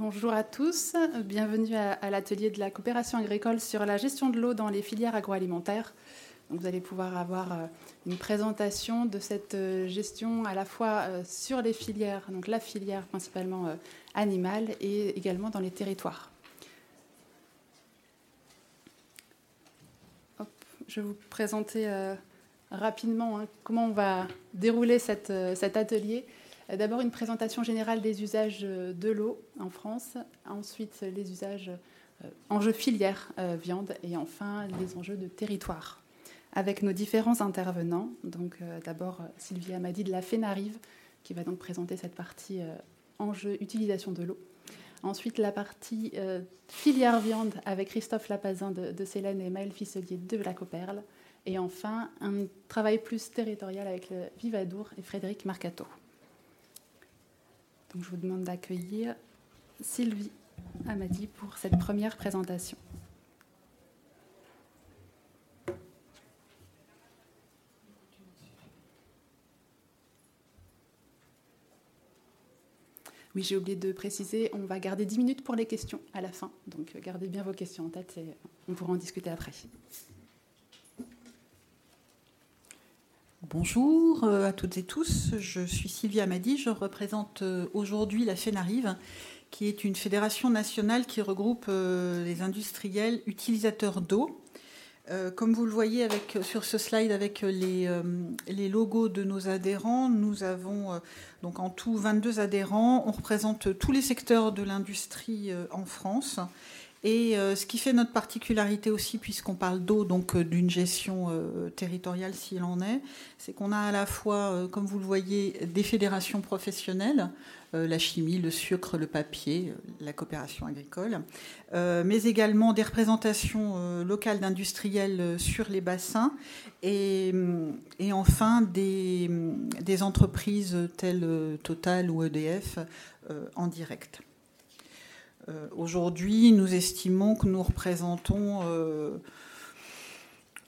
Bonjour à tous, bienvenue à, l'atelier de la coopération agricole sur la gestion de l'eau dans les filières agroalimentaires. vous allez pouvoir avoir euh, une présentation de cette euh, gestion à la fois euh, sur les filières, donc la filière principalement animale et également dans les territoires. je vais vous présenter rapidement hein, comment on va dérouler cet atelier. D'abord une présentation générale des usages de l'eau en France, ensuite les usages euh, enjeux filières euh, viande et enfin les enjeux de territoire avec nos différents intervenants. Donc euh, d'abord Sylvie Amadi de la FENARIVE qui va donc présenter cette partie enjeux utilisation de l'eau. Ensuite la partie filière viande avec Christophe Lapazin de, de Célène et Maël Fisselier de la Coperle. Et enfin un travail plus territorial avec Vivadour et Frédéric Marcato. Donc, je vous demande d'accueillir Sylvie Amadi pour cette première présentation. Oui, j'ai oublié de préciser, on va garder 10 minutes pour les questions à la fin. Donc gardez bien vos questions en tête et on pourra en discuter après. Bonjour euh, à toutes et tous, je suis Sylvie Amadi, je représente euh, aujourd'hui la FENARIVE, qui est une fédération nationale qui regroupe euh, les industriels utilisateurs d'eau. Comme vous le voyez avec, sur ce slide avec les, les, logos de nos adhérents, nous avons donc en tout 22 adhérents. On représente tous les secteurs de l'industrie en France. Et euh, ce qui fait notre particularité aussi, puisqu'on parle d'eau, donc euh, d'une gestion euh, territoriale s'il en est, c'est qu'on a à la fois, comme vous le voyez, des fédérations professionnelles, la chimie, le sucre, le papier, la coopération agricole, mais également des représentations locales d'industriels sur les bassins et, et enfin des, des, entreprises telles Total ou EDF en direct. Euh, aujourd'hui, nous estimons que nous représentons euh,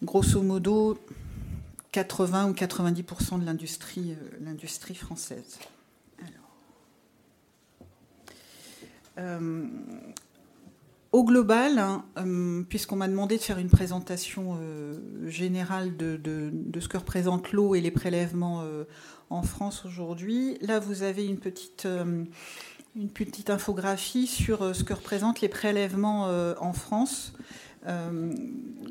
grosso modo 80 ou 90% de l'industrie, euh, française. au global, hein, puisqu'on m'a demandé de faire une présentation générale de, de, ce que représente l'eau et les prélèvements en France aujourd'hui, là vous avez une petite une petite infographie sur euh, ce que représentent les prélèvements euh, en France. Euh,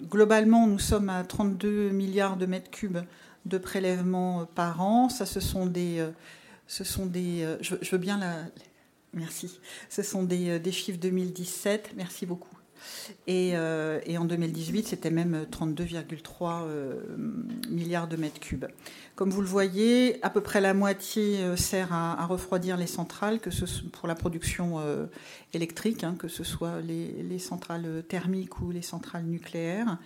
globalement, nous sommes à 32 milliards de mètres cubes de prélèvements par an. Ça, ce sont des, ce sont des. Je, veux bien la. Merci. Ce sont des, des chiffres 2017. Merci beaucoup. Et, et, en 2018, c'était même 32,3 milliards de mètres cubes. Comme vous le voyez, à peu près la moitié euh, sert à, refroidir les centrales, que ce soit pour la production euh, électrique, hein, que ce soit les, centrales thermiques ou les centrales nucléaires.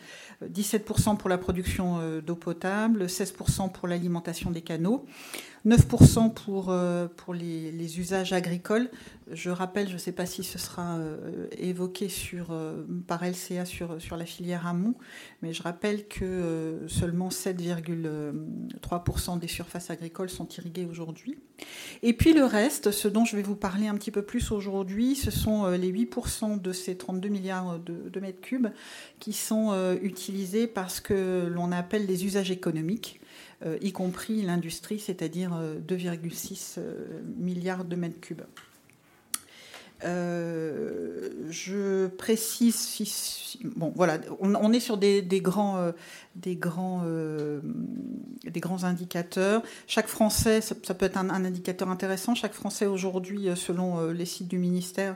17% euh, pour la production d'eau potable, 16% pour l'alimentation des canaux, 9% pour, pour les, usages agricoles. Je rappelle, je ne sais pas si ce sera évoqué sur, par LCA sur, sur la filière amont, mais je rappelle que seulement 7,3% des surfaces agricoles sont irriguées aujourd'hui. Et puis le reste, ce dont je vais vous parler un petit peu plus aujourd'hui, ce sont euh, les 8% de ces 32 milliards de, mètres cubes qui sont euh, utilisés parce que l'on appelle des usages économiques. Euh, y compris l'industrie, c'est-à-dire 2,6 milliards de mètres cubes. Euh, je précise, bon voilà, on, est sur des, grands, euh, des, grands, euh, des grands indicateurs. Chaque Français, ça, peut être un, indicateur intéressant, chaque Français aujourd'hui, selon les sites du ministère,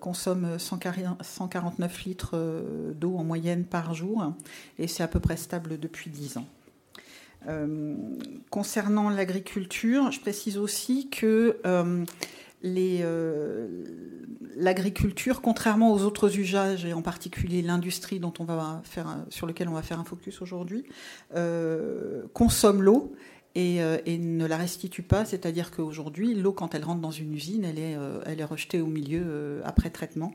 consomme 149 litres d'eau en moyenne par jour, et c'est à peu près stable depuis 10 ans. concernant l'agriculture, je précise aussi que euh, l'agriculture, contrairement aux autres usages, et en particulier l'industrie sur lequel on va faire un focus aujourd'hui, euh, consomme l'eau euh, et, ne la restitue pas. C'est-à-dire qu'aujourd'hui, l'eau, quand elle rentre dans une usine, elle est, rejetée au milieu après traitement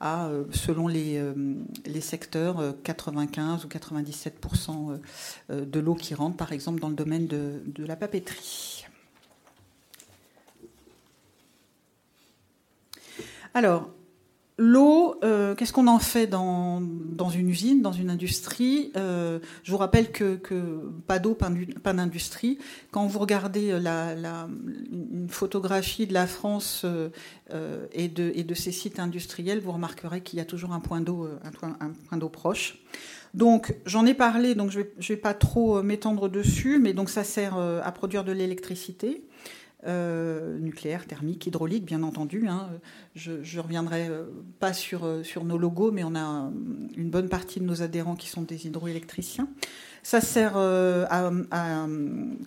à, selon les, les secteurs, 95 ou 97% de l'eau qui rentre, par exemple, dans le domaine de la papeterie. Alors, L'eau, euh, qu'est-ce qu'on en fait dans, une usine, dans une industrie? Euh, Je vous rappelle que, pas d'eau, pas d'industrie. Quand vous regardez une photographie de la France euh, et, de, ses sites industriels, vous remarquerez qu'il y a toujours un point d'eau, un, d'eau proche. Donc j'en ai parlé, donc je ne vais, vais, pas trop m'étendre dessus, mais donc ça sert à produire de l'électricité. Euh, nucléaire, thermique, hydraulique, bien entendu. Hein. Je ne reviendrai euh, pas sur, euh, sur nos logos, mais on a une bonne partie de nos adhérents qui sont des hydroélectriciens. Ça sert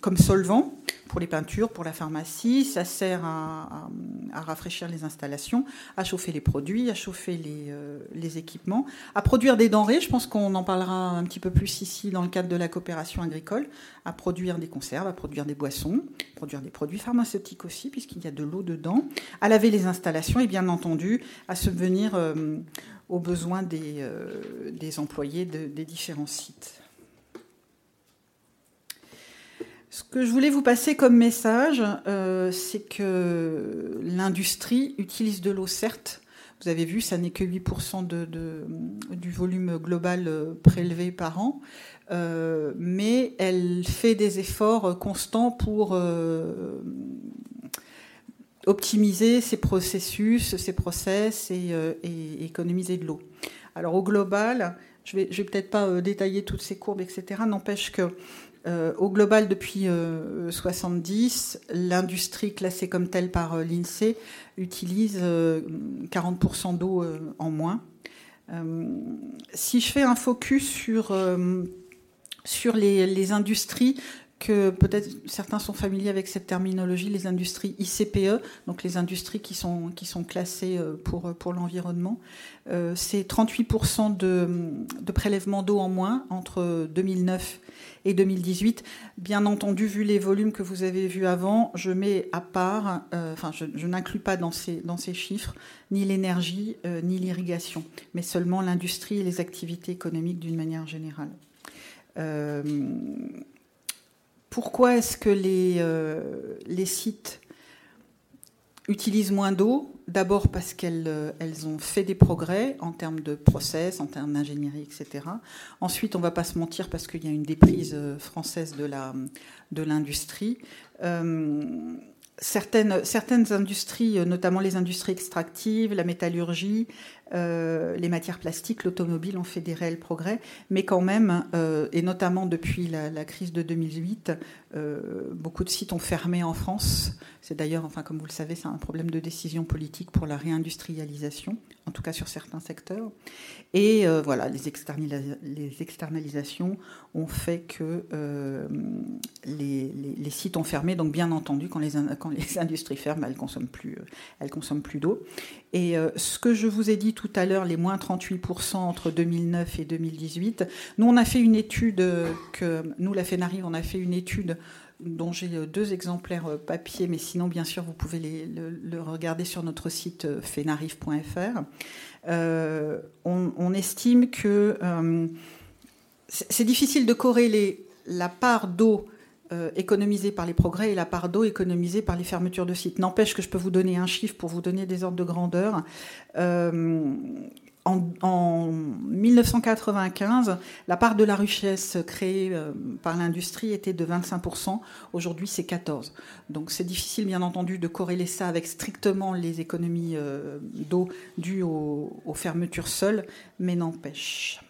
comme solvant pour les peintures, pour la pharmacie. Ça sert à, rafraîchir les installations, à chauffer les produits, à chauffer les, les, équipements, à produire des denrées. Je pense qu'on en parlera un petit peu plus ici dans le cadre de la coopération agricole, à produire des conserves, à produire des boissons, produire des produits pharmaceutiques aussi, puisqu'il y a de l'eau dedans, à laver les installations et bien entendu à subvenir euh, aux besoins des, euh, des employés des différents sites. Ce que je voulais vous passer comme message, euh, c'est que l'industrie utilise de l'eau, certes. Vous avez vu, ça n'est que 8% de, du volume global prélevé par an. Euh, mais elle fait des efforts constants pour euh, optimiser ses processus, ses process euh, et, économiser de l'eau. Alors au global, je vais, vais peut-être pas détailler toutes ces courbes, etc. N'empêche que au global, depuis 70, l'industrie classée comme telle par l'INSEE utilise 40% d'eau en moins. si je fais un focus sur sur les, industries que peut-être certains sont familiers avec cette terminologie, les industries ICPE, donc les industries qui sont, qui sont classées euh, pour, pour l'environnement. Euh, c'est 38% de, de prélèvement d'eau en moins entre 2009 et 2018. Bien entendu, vu les volumes que vous avez vus avant, je mets à part, euh, enfin je, n'inclus pas dans ces, dans ces chiffres ni l'énergie ni l'irrigation, mais seulement l'industrie et les activités économiques d'une manière générale. Pourquoi est-ce que les, euh, les sites utilisent moins d'eau? D'abord parce qu'elles euh, elles ont fait des progrès en termes de process, en termes d'ingénierie, etc. Ensuite, on ne va pas se mentir parce qu'il y a une déprise française de l'industrie. De certaines, certaines industries, notamment les industries extractives, la métallurgie, euh, les matières plastiques, l'automobile ont fait des réels progrès, mais quand même, euh, et notamment depuis la, crise de 2008, euh, beaucoup de sites ont fermé en France. C'est d'ailleurs, enfin, comme vous le savez, c'est un problème de décision politique pour la réindustrialisation, en tout cas sur certains secteurs. Et voilà, les, externalisations ont fait que les, les, sites ont fermé. Donc, bien entendu, quand les, quand les industries ferment, elles consomment plus, elles consomment plus d'eau. Et ce que je vous ai dit tout à l'heure les moins 38% entre 2009 et 2018. Nous, on a fait une étude que nous, la FENARI, on a fait une étude dont j'ai deux exemplaires papier, mais sinon, bien sûr, vous pouvez les, le, regarder sur notre site fenarif.fr. Euh, on, estime que euh, c'est difficile de corréler la part d'eau euh, économisée par les progrès et la part d'eau économisée par les fermetures de sites. N'empêche que je peux vous donner un chiffre pour vous donner des ordres de grandeur. Euh, en, 1995, la part de la richesse créée euh, par l'industrie était de 25%. Aujourd'hui, c'est 14%. Donc c'est difficile, bien entendu, de corréler ça avec strictement les économies d'eau dues aux, fermetures seules, mais n'empêche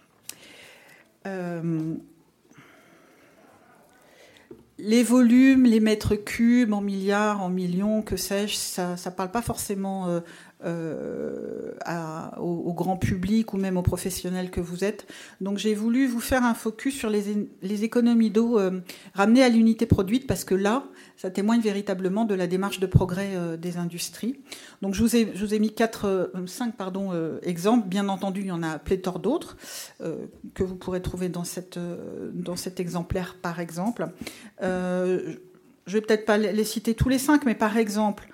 les volumes, les mètres cubes en milliards, en millions, que sais-je, ça ne parle pas forcément euh, euh, au, grand public ou même aux professionnels que vous êtes. Donc j'ai voulu vous faire un focus sur les, économies d'eau euh, ramenées à l'unité produite parce que là, ça témoigne véritablement de la démarche de progrès euh, des industries. Donc je vous ai, mis quatre, cinq pardon, exemples. Bien entendu, il y en a pléthore d'autres que vous pourrez trouver dans, dans cet exemplaire par exemple. je vais peut-être pas les citer tous les cinq, mais par exemple,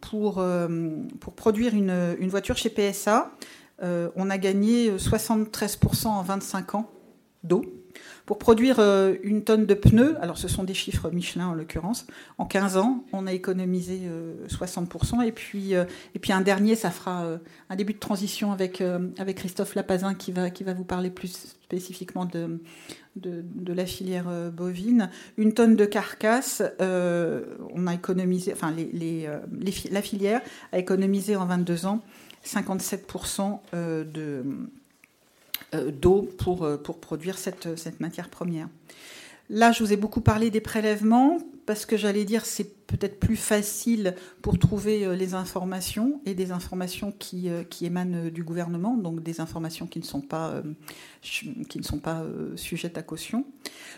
pour, euh, pour produire une, une, voiture chez PSA, euh, on a gagné 73% en 25 ans d'eau. Pour produire une tonne de pneus, alors ce sont des chiffres Michelin en l'occurrence, en 15 ans, on a économisé 60%. Et puis, et puis un dernier, ça fera un début de transition avec, avec Christophe Lapazin qui va, qui va vous parler plus spécifiquement de, de, la filière euh, bovine. Une tonne de carcasse, euh, on a économisé, enfin, les, euh, la filière a économisé en 22 ans 57% de, d'eau pour, pour produire cette, cette matière première. Là, je vous ai beaucoup parlé des prélèvements parce que j'allais dire c'est peut-être plus facile pour trouver euh, les informations et des informations qui, euh, émanent euh, du gouvernement, donc des informations qui ne sont pas, qui ne sont pas sujettes à caution.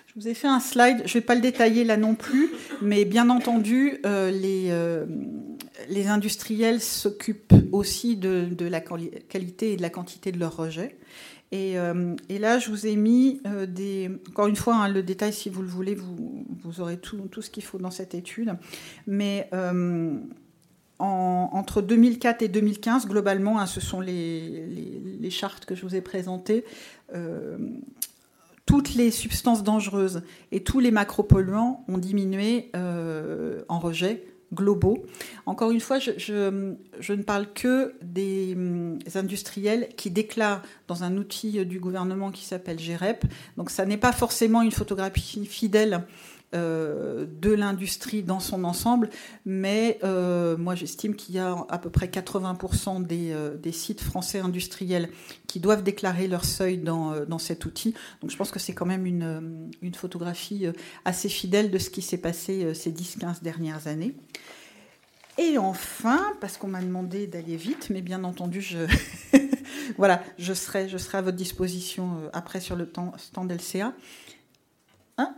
Je vous ai fait un slide, je ne vais pas le détailler là non plus, mais bien entendu, les, les industriels s'occupent aussi de, de, la qualité et de la quantité de leurs rejets. Euh, et, là, je vous ai mis euh, des. Encore une fois, hein, le détail, si vous le voulez, vous, vous aurez tout, tout ce qu'il faut dans cette étude. Mais euh, entre 2004 et 2015, globalement, hein, ce sont les, les, chartes que je vous ai présentées. toutes les substances dangereuses et tous les macropolluants ont diminué en rejet globaux. Encore une fois, je, ne parle que des hum, industriels qui déclarent dans un outil du gouvernement qui s'appelle GREP. Donc ça n'est pas forcément une photographie fidèle euh, de l'industrie dans son ensemble, mais euh, moi j'estime qu'il y a à peu près 80% euh, des, sites français industriels qui doivent déclarer leur seuil dans, dans cet outil. Donc je pense que c'est quand même une, une, photographie assez fidèle de ce qui s'est passé ces 10-15 dernières années. Et enfin, parce qu'on m'a demandé d'aller vite, mais bien entendu, je, voilà, je serai, je serai à votre disposition après sur le stand LCA. Hein?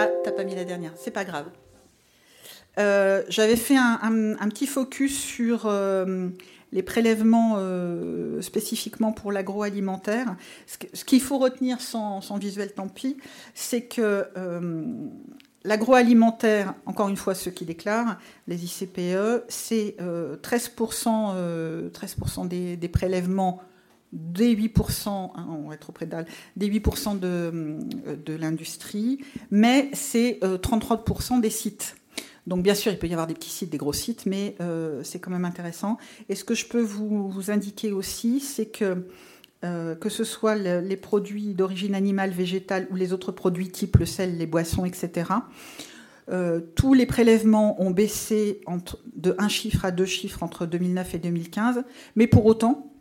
Ah, t'as pas mis la dernière, c'est pas grave. Euh, j'avais fait un, petit focus sur euh, les prélèvements euh, spécifiquement pour l'agroalimentaire. Ce qu'il faut retenir sans, visuel, tant pis, c'est que l'agroalimentaire, encore une fois, ceux qui déclarent, les ICPE, c'est 13%, 13 des, des, prélèvements des 8%, hein, on va des 8% de, de l'industrie, mais c'est 33% euh, des sites. Donc bien sûr, il peut y avoir des petits sites, des gros sites, mais euh, c'est quand même intéressant. Et ce que je peux vous, indiquer aussi, c'est que euh, que ce soit les produits d'origine animale, végétale ou les autres produits type le sel, les boissons, etc., tous les prélèvements ont baissé entre, de un chiffre à deux chiffres entre 2009 et 2015, mais pour autant,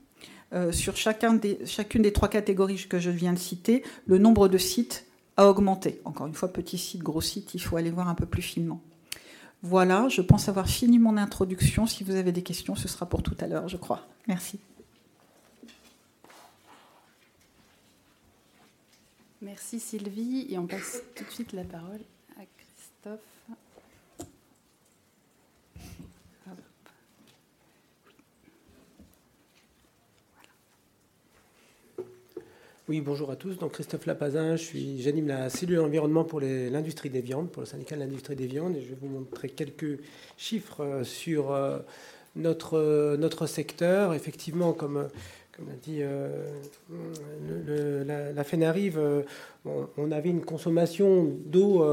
euh, sur chacune des trois catégories que je viens de citer, le nombre de sites a augmenté. Encore une fois, petit site, gros site, il faut aller voir un peu plus finement. Voilà, je pense avoir fini mon introduction. Si vous avez des questions, ce sera pour tout à l'heure, je crois. Merci. Merci Sylvie. Et on passe tout de suite la parole à Christophe. Oui, bonjour à tous. Donc Christophe Lapazin, j'anime la cellule environnement pour l'industrie des viandes, pour le syndicat de l'industrie des viandes, et je vais vous montrer quelques chiffres euh, sur euh, notre, euh, notre secteur. Effectivement, comme, comme a dit la, la FENARIV, on, avait une consommation d'eau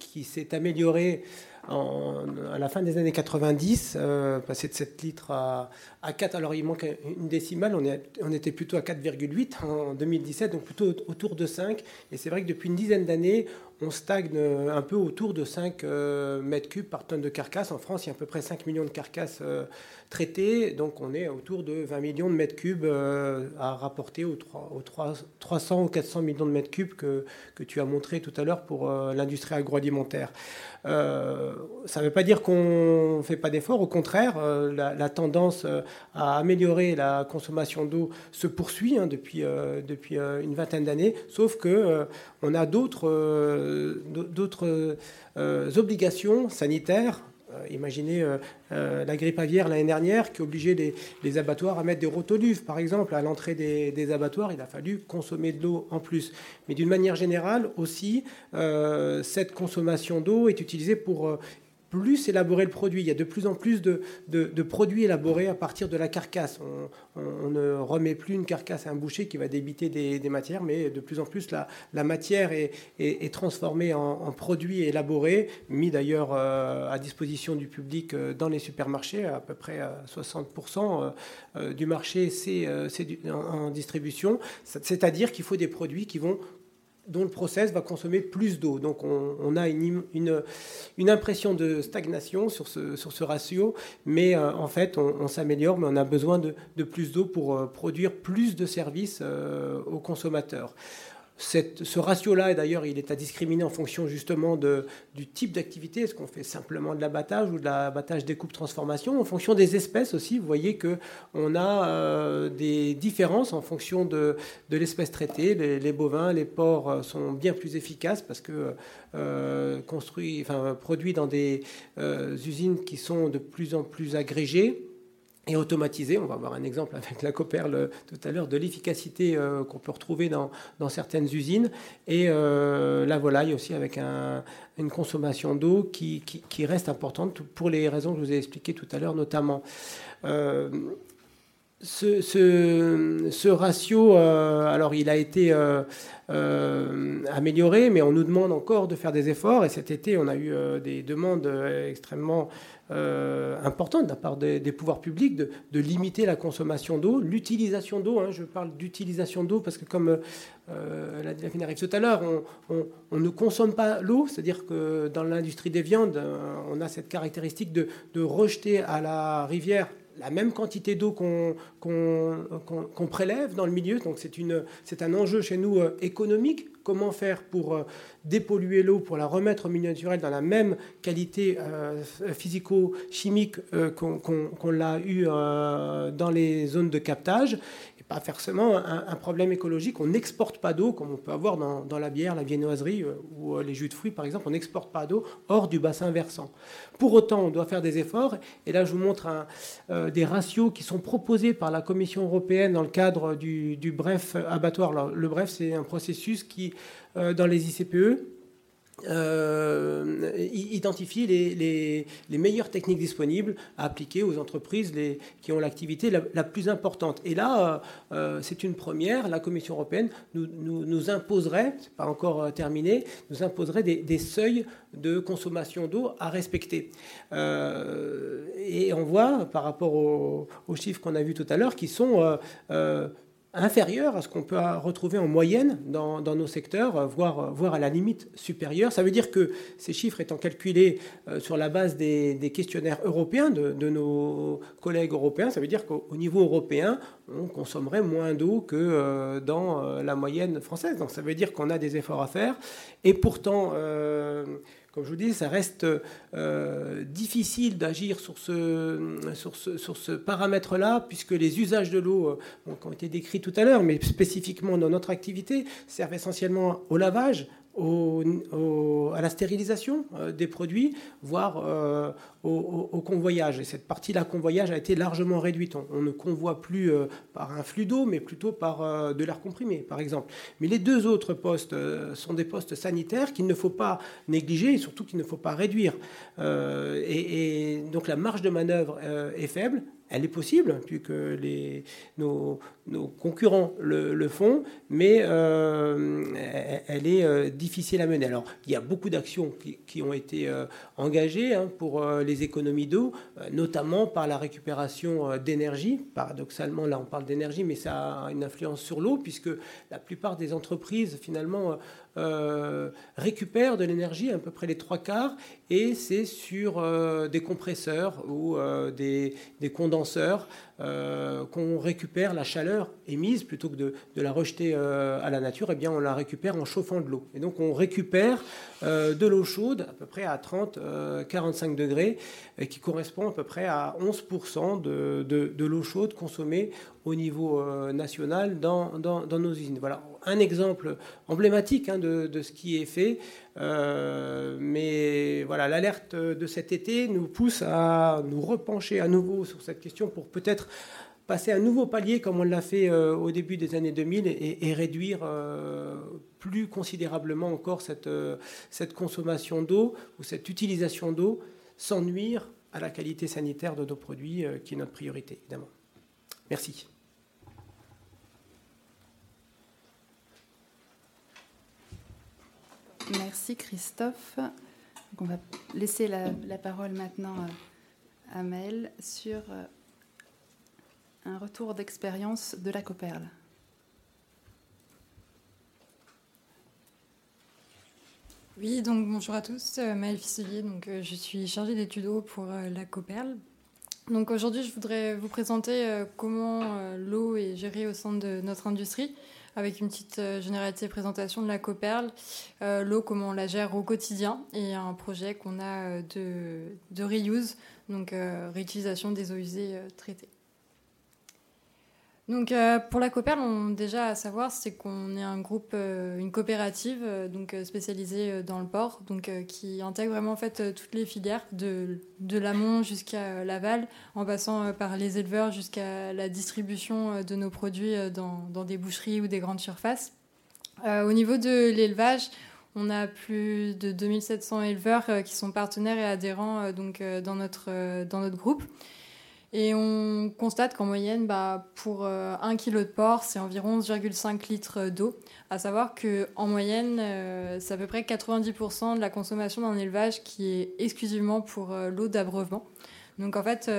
qui s'est améliorée à la fin des années 90, euh, passer de 7 litres à, à, 4, alors il manque une décimale, on, était plutôt à 4,8 en 2017, donc plutôt autour de 5. Et c'est vrai que depuis une dizaine d'années, on stagne un peu autour de 5 euh, mètres cubes par tonne de carcasse. En France, il y a à peu près 5 millions de carcasses euh, traitées, donc on est autour de 20 millions de mètres cubes euh, à rapporter aux, 300 ou 400 millions de mètres cubes que tu as montré tout à l'heure pour l'industrie agroalimentaire. Ça ne veut pas dire qu'on ne fait pas d'efforts, au contraire, la, tendance à améliorer la consommation d'eau se poursuit hein, depuis, une vingtaine d'années, sauf que on a d'autres euh, obligations sanitaires. Euh, imaginez euh, la grippe aviaire l'année dernière qui obligeait les, abattoirs à mettre des rotoluves, par exemple, à l'entrée des, abattoirs. Il a fallu consommer de l'eau en plus. Mais d'une manière générale aussi, cette consommation d'eau est utilisée pour plus élaborer le produit. Il y a de plus en plus de, produits élaborés à partir de la carcasse. On, ne remet plus une carcasse à un boucher qui va débiter des, matières, mais de plus en plus la, matière est, transformée en, produits élaborés, mis d'ailleurs euh, à disposition du public euh, dans les supermarchés. À peu près 60% euh, du marché, c'est en distribution. C'est-à-dire qu'il faut des produits qui vont dont le process va consommer plus d'eau. Donc on, a une, une, impression de stagnation sur ce, sur ce ratio, mais euh, en fait on, s'améliore, mais on a besoin de, de plus d'eau pour euh, produire plus de services euh, aux consommateurs ce ratio-là, d'ailleurs, il est à discriminer en fonction justement de, du type d'activité. Est-ce qu'on fait simplement de l'abattage ou de l'abattage découpe transformation? En fonction des espèces aussi, vous voyez qu'on a euh, des différences en fonction de, de l'espèce traitée. Les, bovins, les porcs euh, sont bien plus efficaces parce que euh, construits, enfin, produits dans des usines qui sont de plus en plus agrégées et automatisé. On va avoir un exemple avec la Coperle tout à l'heure de l'efficacité euh, qu'on peut retrouver dans, dans, certaines usines. Et euh, la volaille aussi avec un, une consommation d'eau qui, qui, reste importante pour les raisons que je vous ai expliquées tout à l'heure notamment. Euh, ce, ce, ratio, alors il a été amélioré, mais on nous demande encore de faire des efforts. Et cet été, on a eu des demandes extrêmement euh, importante de la part des, pouvoirs publics de, limiter la consommation d'eau, l'utilisation d'eau. Hein, je parle d'utilisation d'eau parce que comme euh, la Delphine arrive tout à l'heure, on, ne consomme pas l'eau, c'est-à-dire que dans l'industrie des viandes, euh, on a cette caractéristique de, rejeter à la rivière la même quantité d'eau qu'on prélève dans le milieu. Donc c'est un enjeu chez nous euh, économique comment faire pour euh, dépolluer l'eau, pour la remettre au milieu naturel dans la même qualité euh, physico-chimique euh, qu'on l'a eu dans les zones de captage? Pas forcément un, problème écologique. On n'exporte pas d'eau comme on peut avoir dans, la bière, la viennoiserie ou les jus de fruits, par exemple. On n'exporte pas d'eau hors du bassin versant. Pour autant, on doit faire des efforts. Et là, je vous montre des ratios qui sont proposés par la Commission européenne dans le cadre du, BREF abattoir. le BREF, c'est un processus qui euh, dans les ICPE, euh, identifie les, meilleures techniques disponibles à appliquer aux entreprises qui ont l'activité la, plus importante. Et là, euh, c'est une première. La Commission européenne nous, nous, imposerait, c'est pas encore terminé, nous imposerait des, seuils de consommation d'eau à respecter. et on voit, par rapport aux, chiffres qu'on a vus tout à l'heure, qui sont inférieur à ce qu'on peut retrouver en moyenne dans, nos secteurs, voire, voire, à la limite supérieure. Ça veut dire que ces chiffres étant calculés euh, sur la base des, questionnaires européens de, nos collègues européens, ça veut dire qu'au niveau européen, on consommerait moins d'eau que euh, dans euh, la moyenne française. Donc ça veut dire qu'on a des efforts à faire. Et pourtant, comme je vous dis, ça reste euh, difficile d'agir sur ce, paramètre-là, puisque les usages de l'eau, euh, qui ont été décrits tout à l'heure, mais spécifiquement dans notre activité, servent essentiellement au lavage, à la stérilisation euh, des produits, voire euh, au, convoyage. Et cette partie-là, convoyage, a été largement réduite. On, ne convoie plus euh, par un flux d'eau, mais plutôt par de l'air comprimé, par exemple. Mais les deux autres postes sont des postes sanitaires qu'il ne faut pas négliger et surtout qu'il ne faut pas réduire. et, donc la marge de manœuvre est faible elle est possible, puisque les, nos, concurrents le, font, mais euh, elle est euh, difficile à mener. Alors, il y a beaucoup d'actions qui, ont été euh, engagées hein, pour les économies d'eau, notamment par la récupération d'énergie. Paradoxalement, là, on parle d'énergie, mais ça a une influence sur l'eau, puisque la plupart des entreprises, finalement, euh, récupère de l'énergie, à peu près les trois quarts, et c'est sur euh, des compresseurs ou euh, des, condenseurs qu'on récupère la chaleur émise plutôt que de, la rejeter à la nature. et eh bien, on la récupère en chauffant de l'eau. Et donc, on récupère de l'eau chaude à peu près à 30-45 degrés, qui correspond à peu près à 11% de, l'eau chaude consommée au niveau national dans, dans, dans nos usines. Voilà un exemple emblématique hein, de, ce qui est fait. Euh, mais voilà, l'alerte de cet été nous pousse à nous repencher à nouveau sur cette question pour peut-être passer un nouveau palier comme on l'a fait euh, au début des années 2000 et, réduire euh, plus considérablement encore cette, cette consommation d'eau ou cette utilisation d'eau sans nuire à la qualité sanitaire de nos produits, qui est notre priorité, évidemment. Merci. Merci Christophe. on va laisser la, parole maintenant à Maëlle sur euh, un retour d'expérience de la Coperle. Oui, donc bonjour à tous, euh, Maëlle Fisselier, donc euh, je suis chargée d'études pour la Coperle. Donc aujourd'hui, je voudrais vous présenter comment l'eau est gérée au sein de notre industrie avec une petite euh, généralité présentation de la Coperle, euh, l'eau, comment on la gère au quotidien, et un projet qu'on a euh, de, de, reuse, donc réutilisation des eaux usées traitées. Donc euh, pour la Coperle, déjà à savoir, c'est qu'on est un groupe, euh, une coopérative, euh, donc spécialisée dans le port, donc qui intègre vraiment en fait toutes les filières de, l'amont jusqu'à l'aval, en passant par les éleveurs jusqu'à la distribution de nos produits dans, dans, des boucheries ou des grandes surfaces. au niveau de l'élevage, on a plus de 2700 éleveurs qui sont partenaires et adhérents donc dans notre dans notre groupe. Et on constate qu'en moyenne, bah, pour euh, un kilo de porc, c'est environ 11,5 litres d'eau. À savoir qu'en moyenne, euh, c'est à peu près 90% de la consommation d'un élevage qui est exclusivement pour euh, l'eau d'abreuvement. Donc en fait,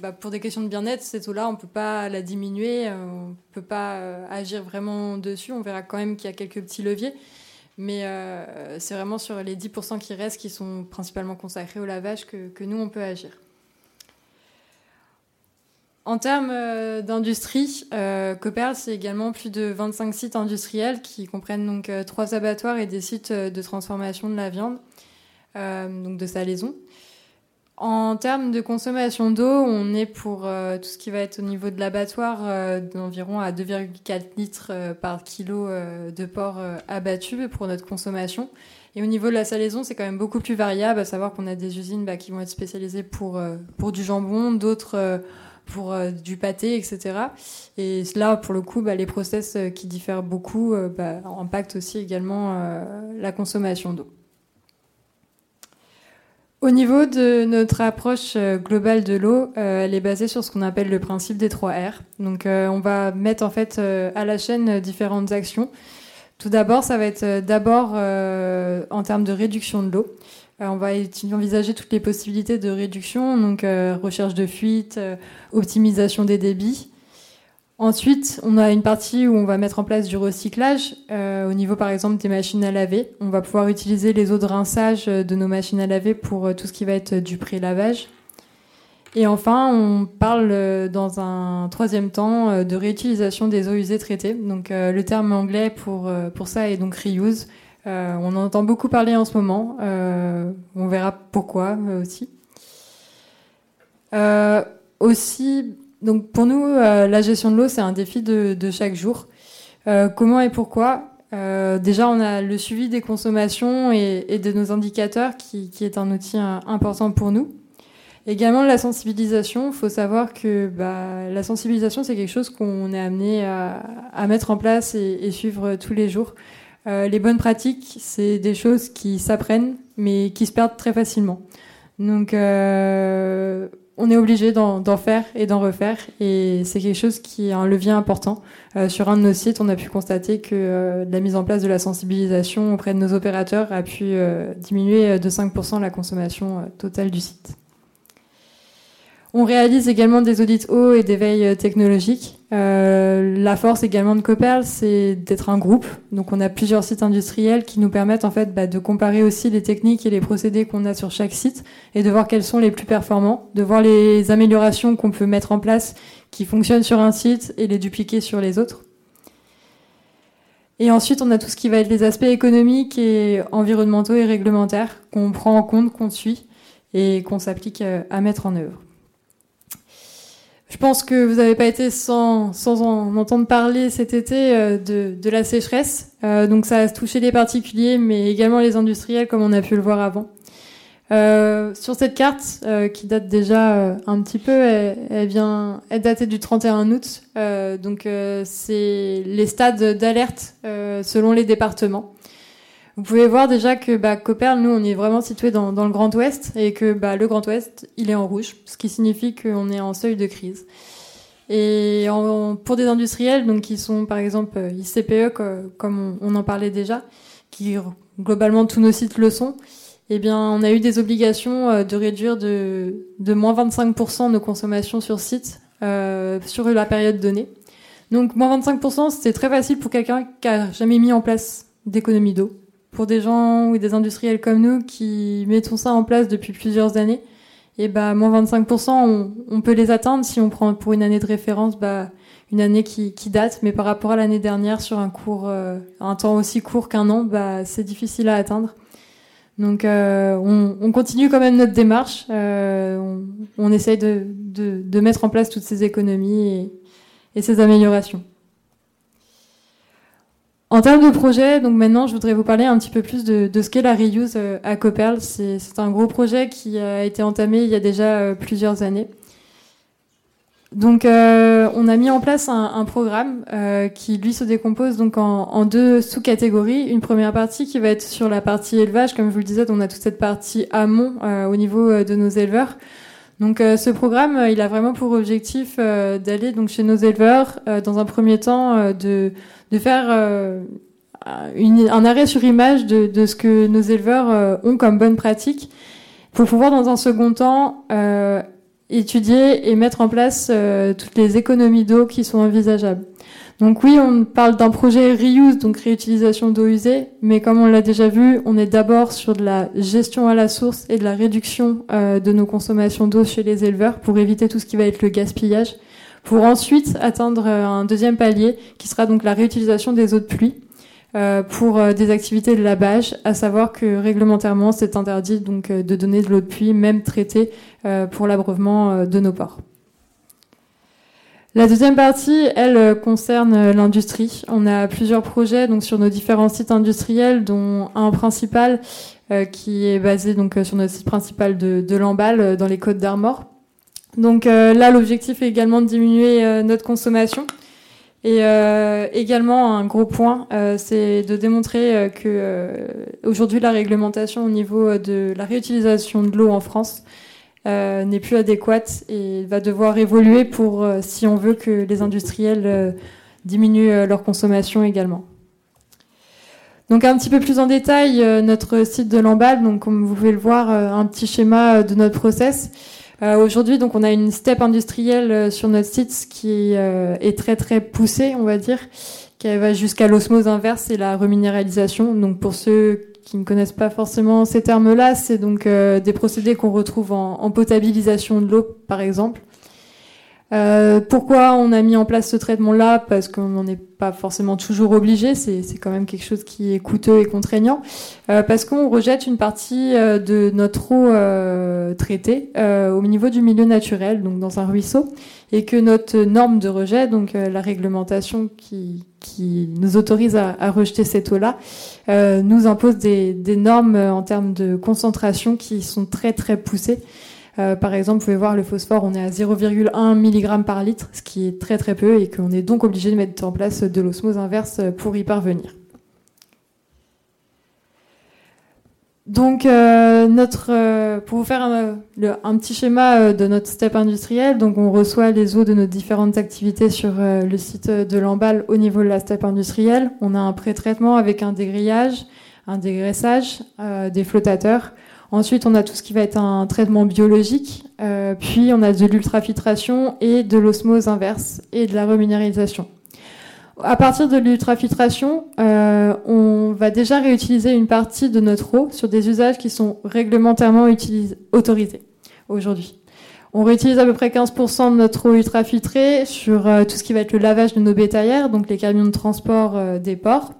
bah, pour des questions de bien-être, cette eau-là, on ne peut pas la diminuer, on ne peut pas agir vraiment dessus. On verra quand même qu'il y a quelques petits leviers. Mais c'est vraiment sur les 10% qui restent, qui sont principalement consacrés au lavage, que nous, on peut agir. En termes euh, d'industrie, euh, c'est également plus de 25 sites industriels qui comprennent donc euh, trois abattoirs et des sites euh, de transformation de la viande, donc de salaison. En termes de consommation d'eau, on est pour tout ce qui va être au niveau de l'abattoir d'environ à 2,4 litres par kilo de porc abattu pour notre consommation. Et au niveau de la salaison, c'est quand même beaucoup plus variable, à savoir qu'on a des usines bah, qui vont être spécialisées pour, pour du jambon, d'autres pour euh, du pâté, etc. Et là, pour le coup, bah, les process euh, qui diffèrent beaucoup euh, bah, impactent aussi également la consommation d'eau. Au niveau de notre approche globale de l'eau, elle est basée sur ce qu'on appelle le principe des trois R. Donc, on va mettre en fait à la chaîne différentes actions. Tout d'abord, ça va être d'abord en termes de réduction de l'eau. Euh, on va envisager toutes les possibilités de réduction, donc euh, recherche de fuite, euh, optimisation des débits. Ensuite, on a une partie où on va mettre en place du recyclage au niveau par exemple des machines à laver. On va pouvoir utiliser les eaux de rinçage de nos machines à laver pour tout ce qui va être du pré-lavage. Et enfin, on parle dans un troisième temps de réutilisation des eaux usées traitées. Donc le terme anglais pour, pour ça est donc reuse. Euh, on en entend beaucoup parler en ce moment. Euh, on verra pourquoi euh, aussi. aussi, donc pour nous, la gestion de l'eau, c'est un défi de, chaque jour. comment et pourquoi? Déjà, on a le suivi des consommations et, de nos indicateurs, qui, est un outil important pour nous. Également la sensibilisation. Il faut savoir que bah, la sensibilisation, c'est quelque chose qu'on est amené à, mettre en place et suivre tous les jours. Euh, les bonnes pratiques, c'est des choses qui s'apprennent, mais qui se perdent très facilement. Donc, euh, on est obligé d'en faire et d'en refaire, et c'est quelque chose qui est un levier important. Euh, sur un de nos sites, on a pu constater que la mise en place de la sensibilisation auprès de nos opérateurs a pu diminuer de 5% la consommation totale du site. On réalise également des audits hauts et des veilles technologiques. Euh, la force également de Coperl, c'est d'être un groupe. Donc on a plusieurs sites industriels qui nous permettent en fait bah, de comparer aussi les techniques et les procédés qu'on a sur chaque site et de voir quels sont les plus performants, de voir les améliorations qu'on peut mettre en place qui fonctionnent sur un site et les dupliquer sur les autres. Et ensuite, on a tout ce qui va être les aspects économiques et environnementaux et réglementaires qu'on prend en compte, qu'on suit et qu'on s'applique euh, à mettre en œuvre. Je pense que vous n'avez pas été sans, sans en entendre parler cet été euh, de, de la sécheresse. Euh, donc ça a touché les particuliers, mais également les industriels, comme on a pu le voir avant. Euh, sur cette carte, qui date déjà un petit peu, elle, vient être datée du 31 août. donc c'est les stades d'alerte selon les départements. Vous pouvez voir déjà que bah, nous, on est vraiment situé dans, dans le Grand Ouest et que bah, le Grand Ouest, il est en rouge, ce qui signifie qu'on est en seuil de crise. Et en, pour des industriels, donc qui sont par exemple euh, ICPE, comme on, en parlait déjà, qui globalement tous nos sites le sont, eh bien, on a eu des obligations euh, de réduire de, de moins 25% nos consommations sur site euh, sur la période donnée. Donc, moins 25%, c'était très facile pour quelqu'un qui a jamais mis en place d'économie d'eau pour des gens ou des industriels comme nous qui mettons ça en place depuis plusieurs années, et bah moins 25%, on, peut les atteindre si on prend pour une année de référence, bah une année qui, date, mais par rapport à l'année dernière sur un cours, euh, un temps aussi court qu'un an, bah c'est difficile à atteindre. Donc euh, on, on, continue quand même notre démarche, euh, on, essaye de, de, de, mettre en place toutes ces économies et ces améliorations. En termes de projet, donc maintenant, je voudrais vous parler un petit peu plus de, de ce qu'est la reuse euh, à Coperl. C'est un gros projet qui a été entamé il y a déjà euh, plusieurs années. Donc, euh, on a mis en place un, programme qui, lui, se décompose donc en, en deux sous-catégories. Une première partie qui va être sur la partie élevage, comme je vous le disais, on a toute cette partie amont au niveau de nos éleveurs. Donc euh, ce programme, euh, il a vraiment pour objectif euh, d'aller donc chez nos éleveurs, dans un premier temps, de, faire un arrêt sur image de, de, ce que nos éleveurs ont comme bonne pratique, pour pouvoir dans un second temps étudier et mettre en place toutes les économies d'eau qui sont envisageables. Donc oui, on parle d'un projet reuse, donc réutilisation d'eau usée, mais comme on l'a déjà vu, on est d'abord sur de la gestion à la source et de la réduction euh, de nos consommations d'eau chez les éleveurs pour éviter tout ce qui va être le gaspillage, pour ensuite atteindre euh, un deuxième palier qui sera donc la réutilisation des eaux de pluie. Euh, pour des activités de lavage, à savoir que réglementairement c'est interdit donc de donner de l'eau de pluie, même traitée, pour l'abreuvement de nos ports. La deuxième partie, elle, euh, concerne euh, l'industrie. On a plusieurs projets donc sur nos différents sites industriels, dont un principal euh, qui est basé donc sur notre site principal de, de Lamballe dans les Côtes d'Armor. Donc là, l'objectif est également de diminuer notre consommation. Et également un gros point, c'est de démontrer que aujourd'hui la réglementation au niveau de la réutilisation de l'eau en France euh, n'est plus adéquate et va devoir évoluer pour euh, si on veut que les industriels euh, diminuent leur consommation également. Donc un petit peu plus en détail, notre site de l'emballe, donc comme vous pouvez le voir, un petit schéma de notre process. Aujourd'hui, donc on a une step industrielle sur notre site qui est très très poussée, on va dire, qui va jusqu'à l'osmose inverse et la reminéralisation. Donc pour ceux qui ne connaissent pas forcément ces termes-là, c'est donc euh, des procédés qu'on retrouve en, potabilisation de l'eau, par exemple. Euh, pourquoi on a mis en place ce traitement-là? Parce qu'on n'en est pas forcément toujours obligé, c'est quand même quelque chose qui est coûteux et contraignant. Euh, parce qu'on rejette une partie de notre eau traitée au niveau du milieu naturel, donc dans un ruisseau, et que notre norme de rejet, donc la réglementation qui, qui nous autorise à, à rejeter cette eau-là, euh, nous impose des, des, normes en termes de concentration qui sont très très poussées. Euh, par exemple, vous pouvez voir le phosphore, on est à 0,1 mg par litre, ce qui est très très peu, et qu'on est donc obligé de mettre en place de l'osmose inverse pour y parvenir. Donc, euh, notre, euh, pour vous faire un, petit schéma euh, de notre step industriel, donc on reçoit les eaux de nos différentes activités sur le site de l'emballe au niveau de la step industrielle. On a un pré-traitement avec un dégrillage, un dégraissage, des flottateurs. Ensuite, on a tout ce qui va être un traitement biologique. puis, on a de l'ultrafiltration et de l'osmose inverse et de la reminéralisation. À partir de l'ultrafiltration, euh, on va déjà réutiliser une partie de notre eau sur des usages qui sont réglementairement autorisés aujourd'hui. On réutilise à peu près 15% de notre eau ultrafiltrée sur euh, tout ce qui va être le lavage de nos bétaillères, donc les camions de transport euh, des ports.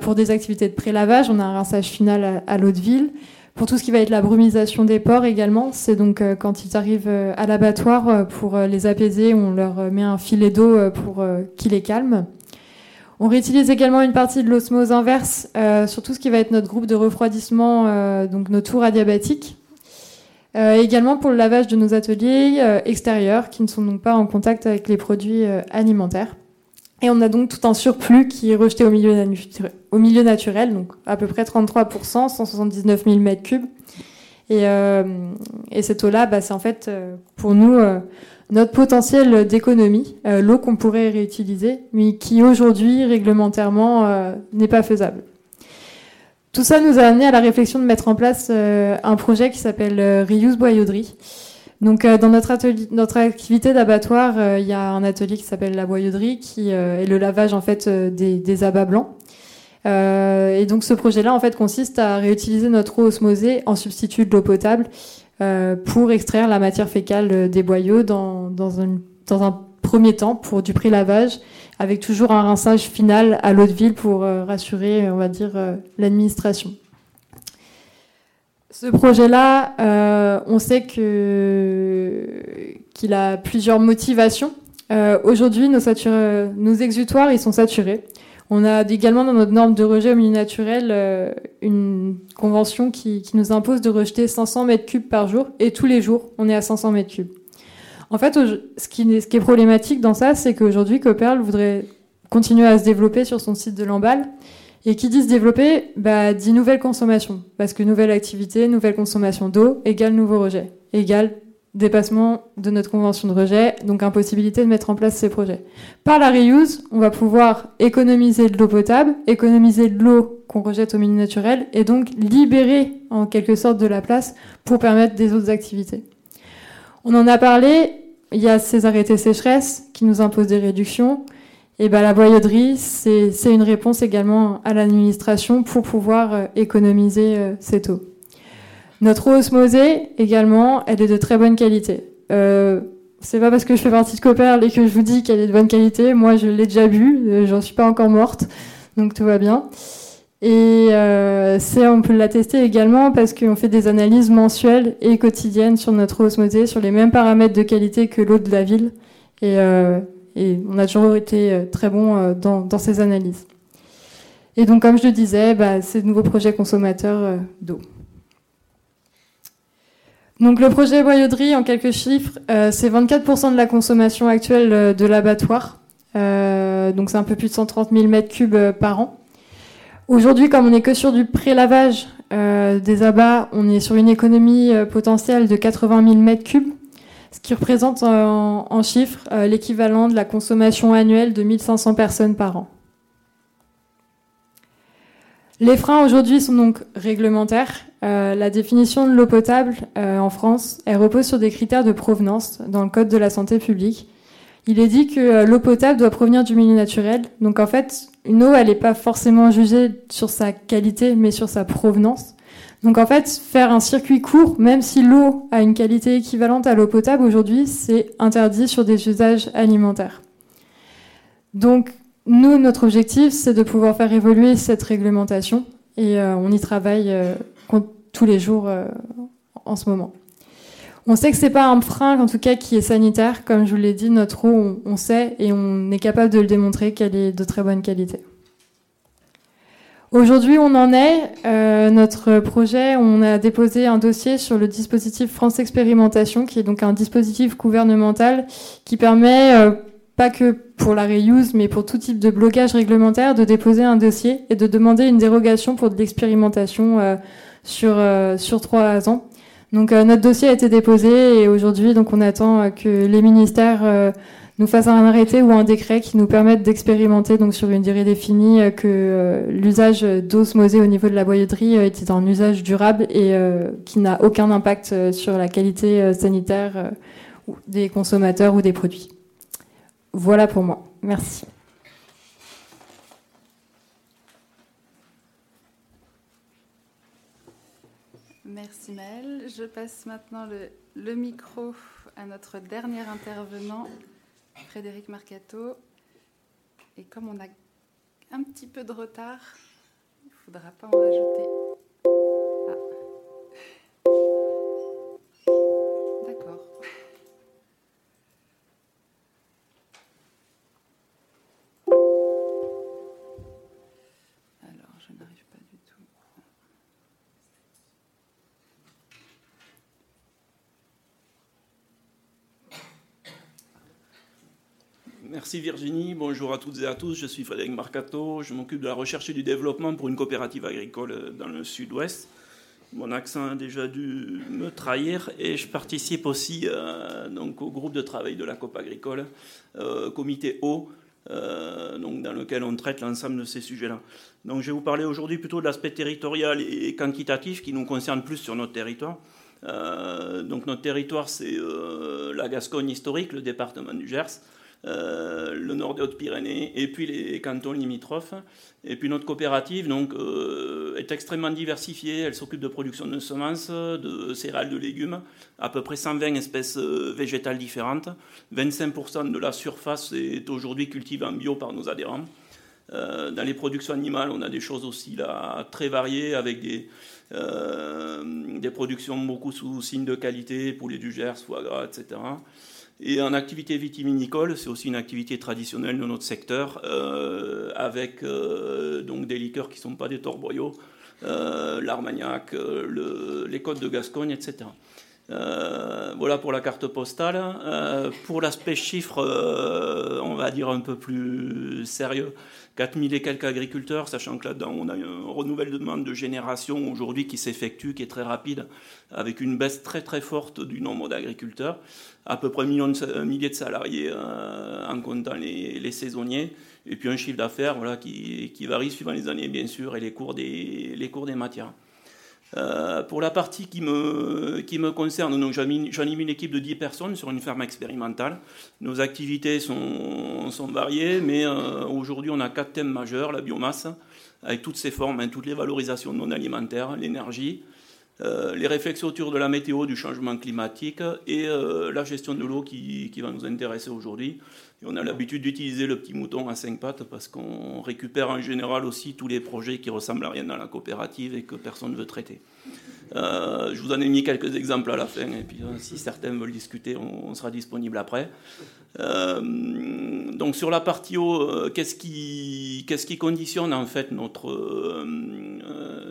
Pour des activités de pré-lavage, on a un rinçage final à l'eau de ville. Pour tout ce qui va être la brumisation des porcs également, c'est donc euh, quand ils arrivent euh, à l'abattoir euh, pour les apaiser, on leur met un filet d'eau pour qu'ils les calment. On réutilise également une partie de l'osmose inverse euh, sur tout ce qui va être notre groupe de refroidissement, donc nos tours adiabatiques. Euh, également pour le lavage de nos ateliers extérieurs qui ne sont donc pas en contact avec les produits alimentaires. Et on a donc tout un surplus qui est rejeté au milieu, naturel, donc à peu près 33%, 179 000 mètres cubes. Et, euh, et cette eau-là, bah, c'est en fait euh, pour nous euh, notre potentiel d'économie, l'eau qu'on pourrait réutiliser, mais qui aujourd'hui réglementairement n'est pas faisable. Tout ça nous a amené à la réflexion de mettre en place un projet qui s'appelle Reuse Boyauderie. Donc dans notre atelier, notre activité d'abattoir, il y a un atelier qui s'appelle la boyauderie, qui est le lavage en fait des, des abats blancs. Euh, et donc ce projet-là, en fait, consiste à réutiliser notre eau osmosée en substitut de l'eau potable euh, pour extraire la matière fécale des boyaux dans, dans, un, dans un premier temps pour du pré-lavage, avec toujours un rinçage final à l'eau de ville pour euh, rassurer, on va dire, euh, l'administration. Ce projet-là, euh, on sait que qu'il a plusieurs motivations. Aujourd'hui, nos, nos exutoires, ils sont saturés. On a également dans notre norme de rejet au milieu naturel euh, une convention qui, nous impose de rejeter 500 mètres cubes par jour et tous les jours on est à 500 mètres cubes. En fait, ce qui, est, problématique dans ça, c'est qu'aujourd'hui Coperl voudrait continuer à se développer sur son site de Lamballe. Et qui dit se développer, bah, dit nouvelle consommation. Parce que nouvelle activité, nouvelle consommation d'eau égale nouveau rejet, égale dépassement de notre convention de rejet, donc impossibilité de mettre en place ces projets. Par la reuse, on va pouvoir économiser de l'eau potable, économiser de l'eau qu'on rejette au milieu naturel, et donc libérer en quelque sorte de la place pour permettre des autres activités. On en a parlé, il y a ces arrêtés sécheresse qui nous imposent des réductions, et ben la boyauderie, c'est une réponse également à l'administration pour pouvoir euh, économiser euh, cette eau. Notre eau osmosée, également, elle est de très bonne qualité. Euh, c'est pas parce que je fais partie de Coperle et que je vous dis qu'elle est de bonne qualité. Moi, je l'ai déjà bu, euh, j'en suis pas encore morte, donc tout va bien. Et euh, on peut l'attester également parce qu'on fait des analyses mensuelles et quotidiennes sur notre eau osmosée, sur les mêmes paramètres de qualité que l'eau de la ville. Et, euh, et, on a toujours été euh, très bon euh, dans, ces analyses. Et donc, comme je le disais, bah, c'est de nouveaux projets consommateurs d'eau. Donc le projet Boyauderie, en quelques chiffres, euh, c'est 24% de la consommation actuelle euh, de l'abattoir. Euh, donc c'est un peu plus de 130 000 mètres cubes par an. Aujourd'hui, comme on n'est que sur du pré-lavage des abats, on est sur une économie potentielle de 80 000 mètres cubes, ce qui représente en, en chiffres l'équivalent de la consommation annuelle de 1500 personnes par an. Les freins aujourd'hui sont donc réglementaires. Euh, la définition de l'eau potable euh, en France, elle repose sur des critères de provenance dans le Code de la santé publique. Il est dit que euh, l'eau potable doit provenir du milieu naturel. Donc en fait, une eau, elle n'est pas forcément jugée sur sa qualité, mais sur sa provenance. Donc en fait, faire un circuit court, même si l'eau a une qualité équivalente à l'eau potable aujourd'hui, c'est interdit sur des usages alimentaires. Donc nous, notre objectif, c'est de pouvoir faire évoluer cette réglementation et euh, on y travaille euh, tous les jours euh, en ce moment. On sait que c'est pas un frein, en tout cas, qui est sanitaire. Comme je vous l'ai dit, notre eau, on, sait et on est capable de le démontrer qu'elle est de très bonne qualité. Aujourd'hui, on en est. notre projet, on a déposé un dossier sur le dispositif France Expérimentation, qui est donc un dispositif gouvernemental qui permet pas que pour la reuse, mais pour tout type de blocage réglementaire, de déposer un dossier et de demander une dérogation pour de l'expérimentation euh, sur euh, sur trois ans. Donc euh, notre dossier a été déposé et aujourd'hui, donc on attend que les ministères nous fassent un arrêté ou un décret qui nous permettent d'expérimenter donc sur une durée définie que l'usage d'osmosée au niveau de la boyauderie était un usage durable et qui n'a aucun impact sur la qualité sanitaire des consommateurs ou des produits. Voilà pour moi. Merci. Merci Maëlle. Je passe maintenant le, micro à notre dernier intervenant, Frédéric Marcato. Et comme on a un petit peu de retard, il ne faudra pas en rajouter. Merci Virginie, bonjour à toutes et à tous, je suis Frédéric Marcato, je m'occupe de la recherche et du développement pour une coopérative agricole dans le sud-ouest. Mon accent a déjà dû me trahir et je participe aussi euh, donc, au groupe de travail de la COP agricole, euh, comité haut, euh, donc, dans lequel on traite l'ensemble de ces sujets-là. Donc je vais vous parler aujourd'hui plutôt de l'aspect territorial et quantitatif qui nous concerne plus sur notre territoire. donc notre territoire, c'est la Gascogne historique, le département du Gers. Euh, le nord des Hautes-Pyrénées, et puis les cantons limitrophes. Et puis notre coopérative donc, euh, est extrêmement diversifiée. Elle s'occupe de production de semences, de céréales, de légumes, à peu près 120 espèces euh, végétales différentes. 25% de la surface est aujourd'hui cultivée en bio par nos adhérents. dans les productions animales, on a des choses aussi là très variées avec des, des productions beaucoup sous signe de qualité, poulet du Gers, foie gras, etc. Et en activité vitivinicole, c'est aussi une activité traditionnelle de notre secteur, euh, avec euh, donc des liqueurs qui ne sont pas des torboyaux, euh, l'armagnac, les côtes de Gascogne, etc. voilà pour la carte postale. pour l'aspect chiffre, on va dire un peu plus sérieux. 4000 et quelques agriculteurs, sachant que là-dedans, on a un renouvellement de génération aujourd'hui qui s'effectue, qui est très rapide, avec une baisse très très forte du nombre d'agriculteurs, à peu près un millier de salariés euh, en comptant les, saisonniers, et puis un chiffre d'affaires voilà, qui, varie suivant les années, bien sûr, et les cours des matières. Euh, pour la partie qui me, concerne, j'anime une équipe de 10 personnes sur une ferme expérimentale. Nos activités sont, variées, mais euh, aujourd'hui on a quatre thèmes majeurs, la biomasse, avec toutes ses formes, hein, toutes les valorisations non alimentaires, l'énergie, euh, les réflexions autour de la météo, du changement climatique et la gestion de l'eau qui, va nous intéresser aujourd'hui. On a l'habitude d'utiliser le petit mouton à cinq pattes parce qu'on récupère en général aussi tous les projets qui ressemblent à rien dans la coopérative et que personne ne veut traiter. Euh, je vous en ai mis quelques exemples à la fin, et puis euh, si certains veulent discuter, on, sera disponible après. Euh, donc sur la partie eau, qu'est-ce qui, conditionne en fait notre,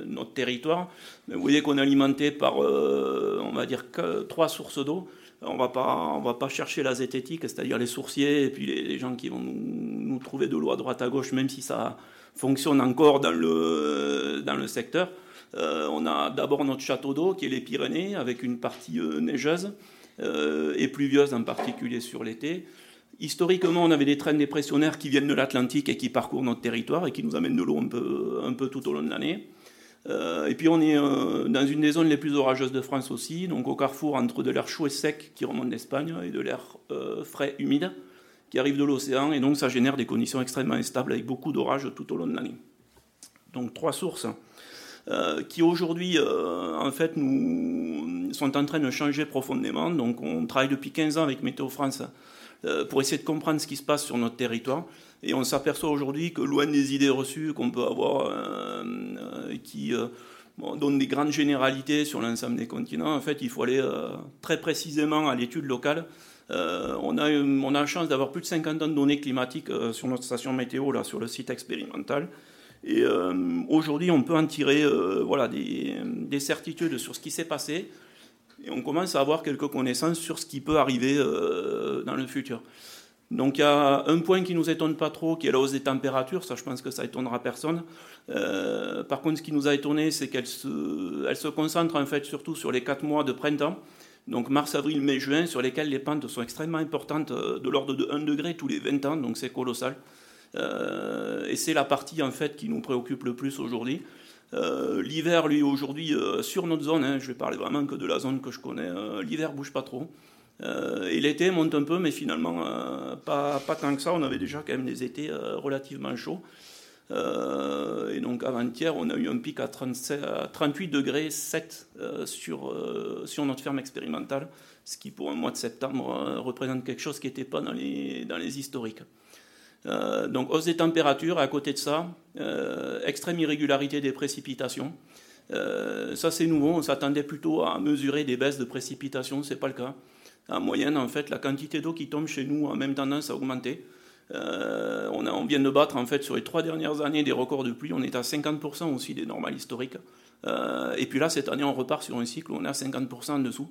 notre territoire? Vous voyez qu'on est alimenté par, on va dire, trois sources d'eau on va pas, on va pas chercher la zététique, c'est-à-dire les sourciers et puis les, gens qui vont nous, trouver de l'eau à droite à gauche, même si ça fonctionne encore dans le, dans le secteur. Euh, on a d'abord notre château d'eau qui est les Pyrénées avec une partie euh, neigeuse euh, et pluvieuse en particulier sur l'été. Historiquement, on avait des traînes dépressionnaires qui viennent de l'Atlantique et qui parcourent notre territoire et qui nous amènent de l'eau un peu, un peu tout au long de l'année. Euh, et puis on est euh, dans une des zones les plus orageuses de France aussi, donc au carrefour entre de l'air chaud et sec qui remonte d'Espagne et de l'air euh, frais, humide qui arrive de l'océan, et donc ça génère des conditions extrêmement instables avec beaucoup d'orages tout au long de l'année. Donc trois sources qui aujourd'hui en fait nous sont en train de changer profondément. Donc on travaille depuis 15 ans avec Météo France pour essayer de comprendre ce qui se passe sur notre territoire. Et on s'aperçoit aujourd'hui que loin des idées reçues qu'on peut avoir, euh, euh, qui euh, donnent des grandes généralités sur l'ensemble des continents, en fait, il faut aller très précisément à l'étude locale. on, a, on a la chance d'avoir plus de 50 ans de données climatiques sur notre station météo, là, sur le site expérimental. Et aujourd'hui, on peut en tirer voilà, des, certitudes sur ce qui s'est passé. Et on commence à avoir quelques connaissances sur ce qui peut arriver dans le futur. Donc il y a un point qui nous étonne pas trop, qui est la hausse des températures. Ça, je pense que ça étonnera personne. Euh, par contre, ce qui nous a étonné, c'est qu'elle se, elle se concentre en fait surtout sur les quatre mois de printemps. Donc mars, avril, mai, juin, sur lesquels les pentes sont extrêmement importantes, euh, de l'ordre de 1 degré tous les 20 ans, donc c'est colossal. Euh, et c'est la partie en fait qui nous préoccupe le plus aujourd'hui. L'hiver, lui, aujourd'hui, sur notre zone, hein, je vais parler vraiment que de la zone que je connais, l'hiver bouge pas trop. Euh, et l'été monte un peu, mais finalement, euh, pas, tant que ça. On avait déjà quand même des étés euh, relativement chauds. et donc avant-hier, on a eu un pic à, 38 degrés 7 sur, notre ferme expérimentale, ce qui pour un mois de septembre représente quelque chose qui n'était pas dans les historiques. Donc hausse des températures, à côté de ça, extrême irrégularité des précipitations. ça c'est nouveau, on s'attendait plutôt à mesurer des baisses de précipitations, ce n'est pas le cas en moyenne, en fait, la quantité d'eau qui tombe chez nous a même tendance à augmenter. Euh, on, on, vient de battre, en fait, sur les trois dernières années, des records de pluie. On est à 50% aussi des normales historiques. Euh, et puis là, cette année, on repart sur un cycle où on est à 50% en dessous.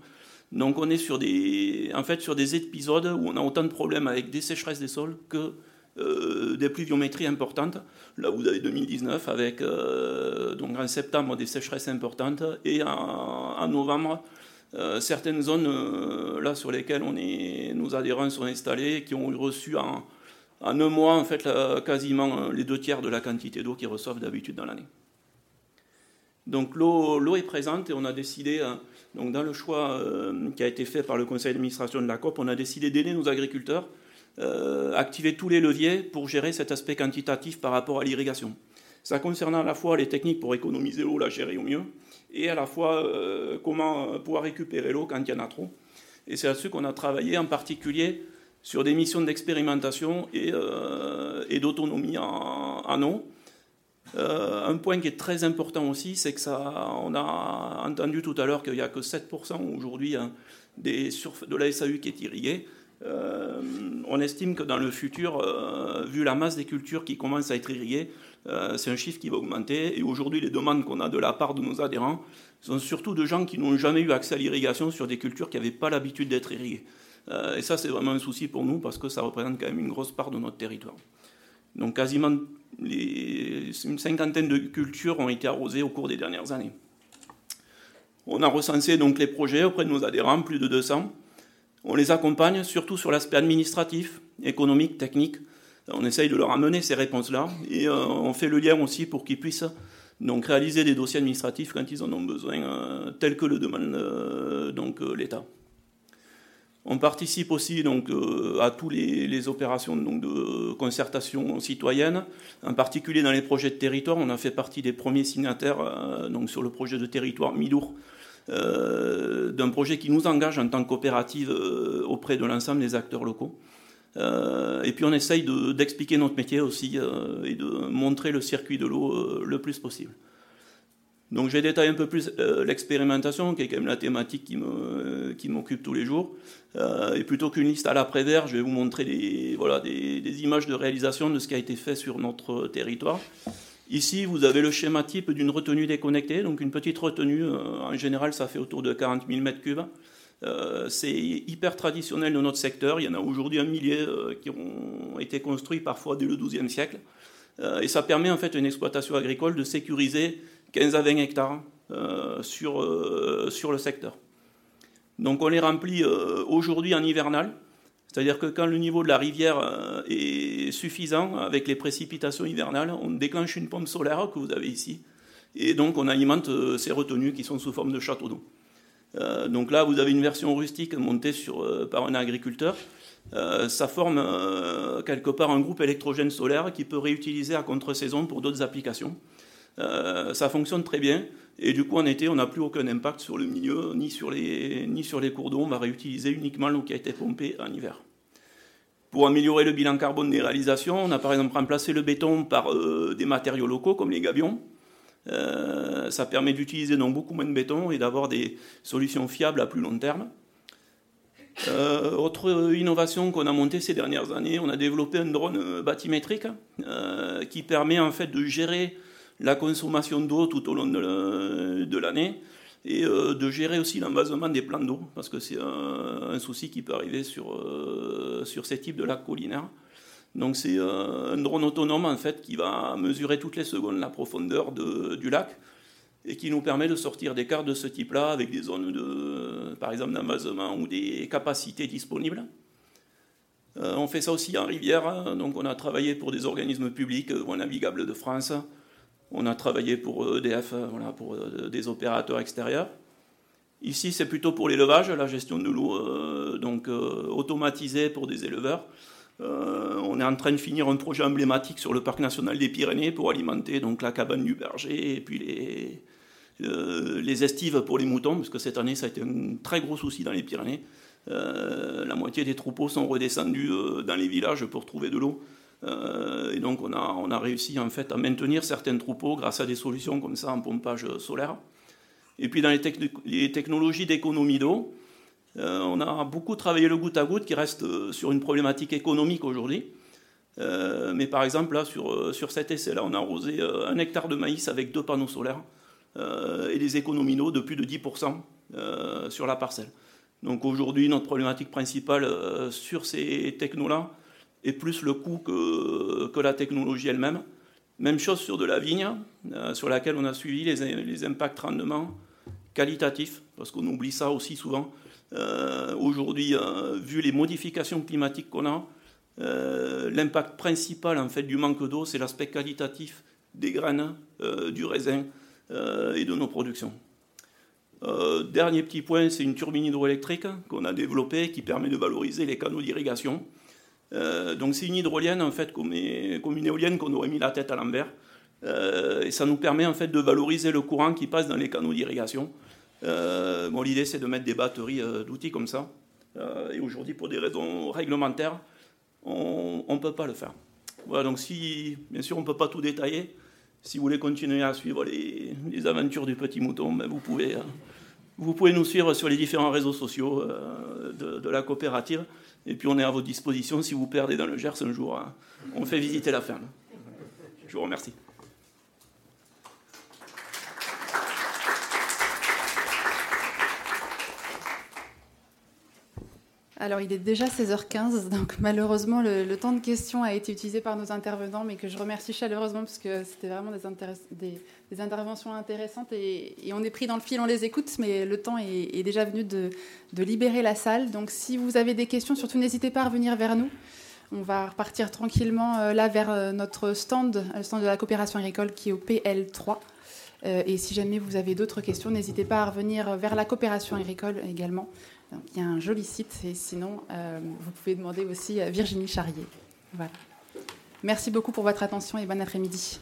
Donc on est sur des, en fait, sur des épisodes où on a autant de problèmes avec des sécheresses des sols que euh, des pluviométries importantes. Là, vous avez 2019 avec, euh, donc en septembre, des sécheresses importantes et en, novembre, euh, certaines zones là sur lesquelles on est, nos adhérents sont installés qui ont reçu en, un mois en fait quasiment les deux tiers de la quantité d'eau qu'ils reçoivent d'habitude dans l'année. Donc l'eau est présente et on a décidé, donc dans le choix qui a été fait par le conseil d'administration de la COP, on a décidé d'aider nos agriculteurs euh, activer tous les leviers pour gérer cet aspect quantitatif par rapport à l'irrigation. Ça concerne à la fois les techniques pour économiser l'eau, la gérer au mieux, et à la fois euh, comment pouvoir récupérer l'eau quand il y en a trop. Et c'est là-dessus qu'on a travaillé en particulier sur des missions d'expérimentation et, euh, d'autonomie en, eau. un point qui est très important aussi, c'est que ça, on a entendu tout à l'heure qu'il n'y a que 7% aujourd'hui hein, de la SAU qui est irriguée. Euh, on estime que dans le futur, euh, vu la masse des cultures qui commencent à être irriguées, euh, c'est un chiffre qui va augmenter. Et aujourd'hui, les demandes qu'on a de la part de nos adhérents sont surtout de gens qui n'ont jamais eu accès à l'irrigation sur des cultures qui n'avaient pas l'habitude d'être irriguées. et ça, c'est vraiment un souci pour nous parce que ça représente quand même une grosse part de notre territoire. Donc quasiment une cinquantaine de cultures ont été arrosées au cours des dernières années. On a recensé donc les projets auprès de nos adhérents, plus de 200. On les accompagne surtout sur l'aspect administratif, économique, technique. On essaye de leur amener ces réponses-là et euh, on fait le lien aussi pour qu'ils puissent donc réaliser des dossiers administratifs quand ils en ont besoin, euh, tels que le demande euh, donc l'État. On participe aussi donc à toutes les, opérations donc, de concertation citoyenne, en particulier dans les projets de territoire. On a fait partie des premiers signataires donc sur le projet de territoire Midour euh, d'un projet qui nous engage en tant que coopérative euh, auprès de l'ensemble des acteurs locaux. Euh, et puis on essaye d'expliquer notre métier aussi et de montrer le circuit de l'eau le plus possible. Donc j'ai détaillé un peu plus l'expérimentation, qui est quand même la thématique qui m'occupe tous les jours. et plutôt qu'une liste à l'après-vert, je vais vous montrer des, voilà, des, images de réalisation de ce qui a été fait sur notre territoire. Ici, vous avez le schéma type d'une retenue déconnectée, donc une petite retenue, euh, en général ça fait autour de 40 000 m3. c'est hyper traditionnel dans notre secteur, il y en a aujourd'hui un millier euh, qui ont été construits parfois dès le XIIe siècle. Euh, et ça permet en fait une exploitation agricole de sécuriser 15 à 20 hectares sur, sur le secteur. Donc on les remplit aujourd'hui en hivernal, c'est-à-dire que quand le niveau de la rivière euh, est suffisant avec les précipitations hivernales, on déclenche une pompe solaire que vous avez ici. Et donc on alimente euh, ces retenues qui sont sous forme de château d'eau. Euh, donc là, vous avez une version rustique montée par un agriculteur. ça forme quelque part un groupe électrogène solaire qui peut réutiliser à contre-saison pour d'autres applications. ça fonctionne très bien. Et du coup, en été, on n'a plus aucun impact sur le milieu, ni sur les, ni sur les cours d'eau. On va réutiliser uniquement l'eau qui a été pompée en hiver. Pour améliorer le bilan carbone des réalisations, on a par exemple remplacé le béton par euh, des matériaux locaux comme les gabions. Euh, ça permet d'utiliser donc beaucoup moins de béton et d'avoir des solutions fiables à plus long terme. Euh, autre innovation qu'on a montée ces dernières années, on a développé un drone bathymétrique qui permet en fait de gérer la consommation d'eau tout au long de l'année et euh, de gérer aussi l'envasement des plans d'eau, parce que c'est un, souci qui peut arriver sur, euh, sur ces types de lacs collinaires. Donc c'est euh, un drone autonome en fait qui va mesurer toutes les secondes la profondeur du lac et qui nous permet de sortir des cartes de ce type-là avec des zones de, par exemple d'envasement ou des capacités disponibles. on fait ça aussi en rivière, hein. donc on a travaillé pour des organismes publics, Voies navigables de France, on a travaillé pour EDF, euh, voilà, pour euh, des opérateurs extérieurs. Ici, c'est plutôt pour l'élevage, la gestion de l'eau, euh, donc automatisée pour des éleveurs. on est en train de finir un projet emblématique sur le parc national des Pyrénées pour alimenter donc la cabane du berger et puis les, les estives pour les moutons, parce que cette année, ça a été un très gros souci dans les Pyrénées. la moitié des troupeaux sont redescendus dans les villages pour trouver de l'eau. Euh, et donc on a, on a réussi en fait à maintenir certains troupeaux grâce à des solutions comme ça en pompage solaire. Et puis dans les, technologies d'économie d'eau, euh, on a beaucoup travaillé le goutte à goutte qui reste euh, sur une problématique économique aujourd'hui. mais par exemple, là, sur, sur cet essai-là, on a arrosé un hectare de maïs avec deux panneaux solaires et des économies d'eau de plus de 10% sur la parcelle. Donc aujourd'hui, notre problématique principale sur ces technos-là est plus le coût que, la technologie elle-même. Même chose sur de la vigne, sur laquelle on a suivi les, impacts rendement qualitatifs, parce qu'on oublie ça aussi souvent. Aujourd'hui, vu les modifications climatiques qu'on a, euh, l'impact principal en fait du manque d'eau, c'est l'aspect qualitatif des graines, euh, du raisin euh, et de nos productions. dernier petit point, c'est une turbine hydroélectrique qu'on a développée qui permet de valoriser les canaux d'irrigation. Donc c'est une hydrolienne en fait comme, une éolienne qu'on aurait mis la tête à l'envers. et ça nous permet en fait de valoriser le courant qui passe dans les canaux d'irrigation. bon, l'idée c'est de mettre des batteries d'outils comme ça. et aujourd'hui, pour des raisons réglementaires, on ne peut pas le faire. Voilà, donc si, bien sûr, on ne peut pas tout détailler. Si vous voulez continuer à suivre les, aventures du petit mouton, ben vous, pouvez, euh, vous pouvez nous suivre sur les différents réseaux sociaux euh, de, la coopérative. Et puis on est à votre disposition si vous perdez dans le Gers un jour. Hein. On fait visiter la ferme. Je vous remercie. Alors, il est déjà 16h15, donc malheureusement, le, temps de questions a été utilisé par nos intervenants, mais que je remercie chaleureusement parce que c'était vraiment des, interventions intéressantes et, on est pris dans le fil, on les écoute, mais le temps est, déjà venu de, libérer la salle. Donc, si vous avez des questions, surtout n'hésitez pas à revenir vers nous. On va repartir tranquillement euh, là vers euh, notre stand, le stand de la coopération agricole qui est au PL3. Euh, et si jamais vous avez d'autres questions, n'hésitez pas à revenir vers la coopération agricole également il y a un joli site et sinon, euh, vous pouvez demander aussi à Virginie Charrier. Voilà. Merci beaucoup pour votre attention et bon après-midi.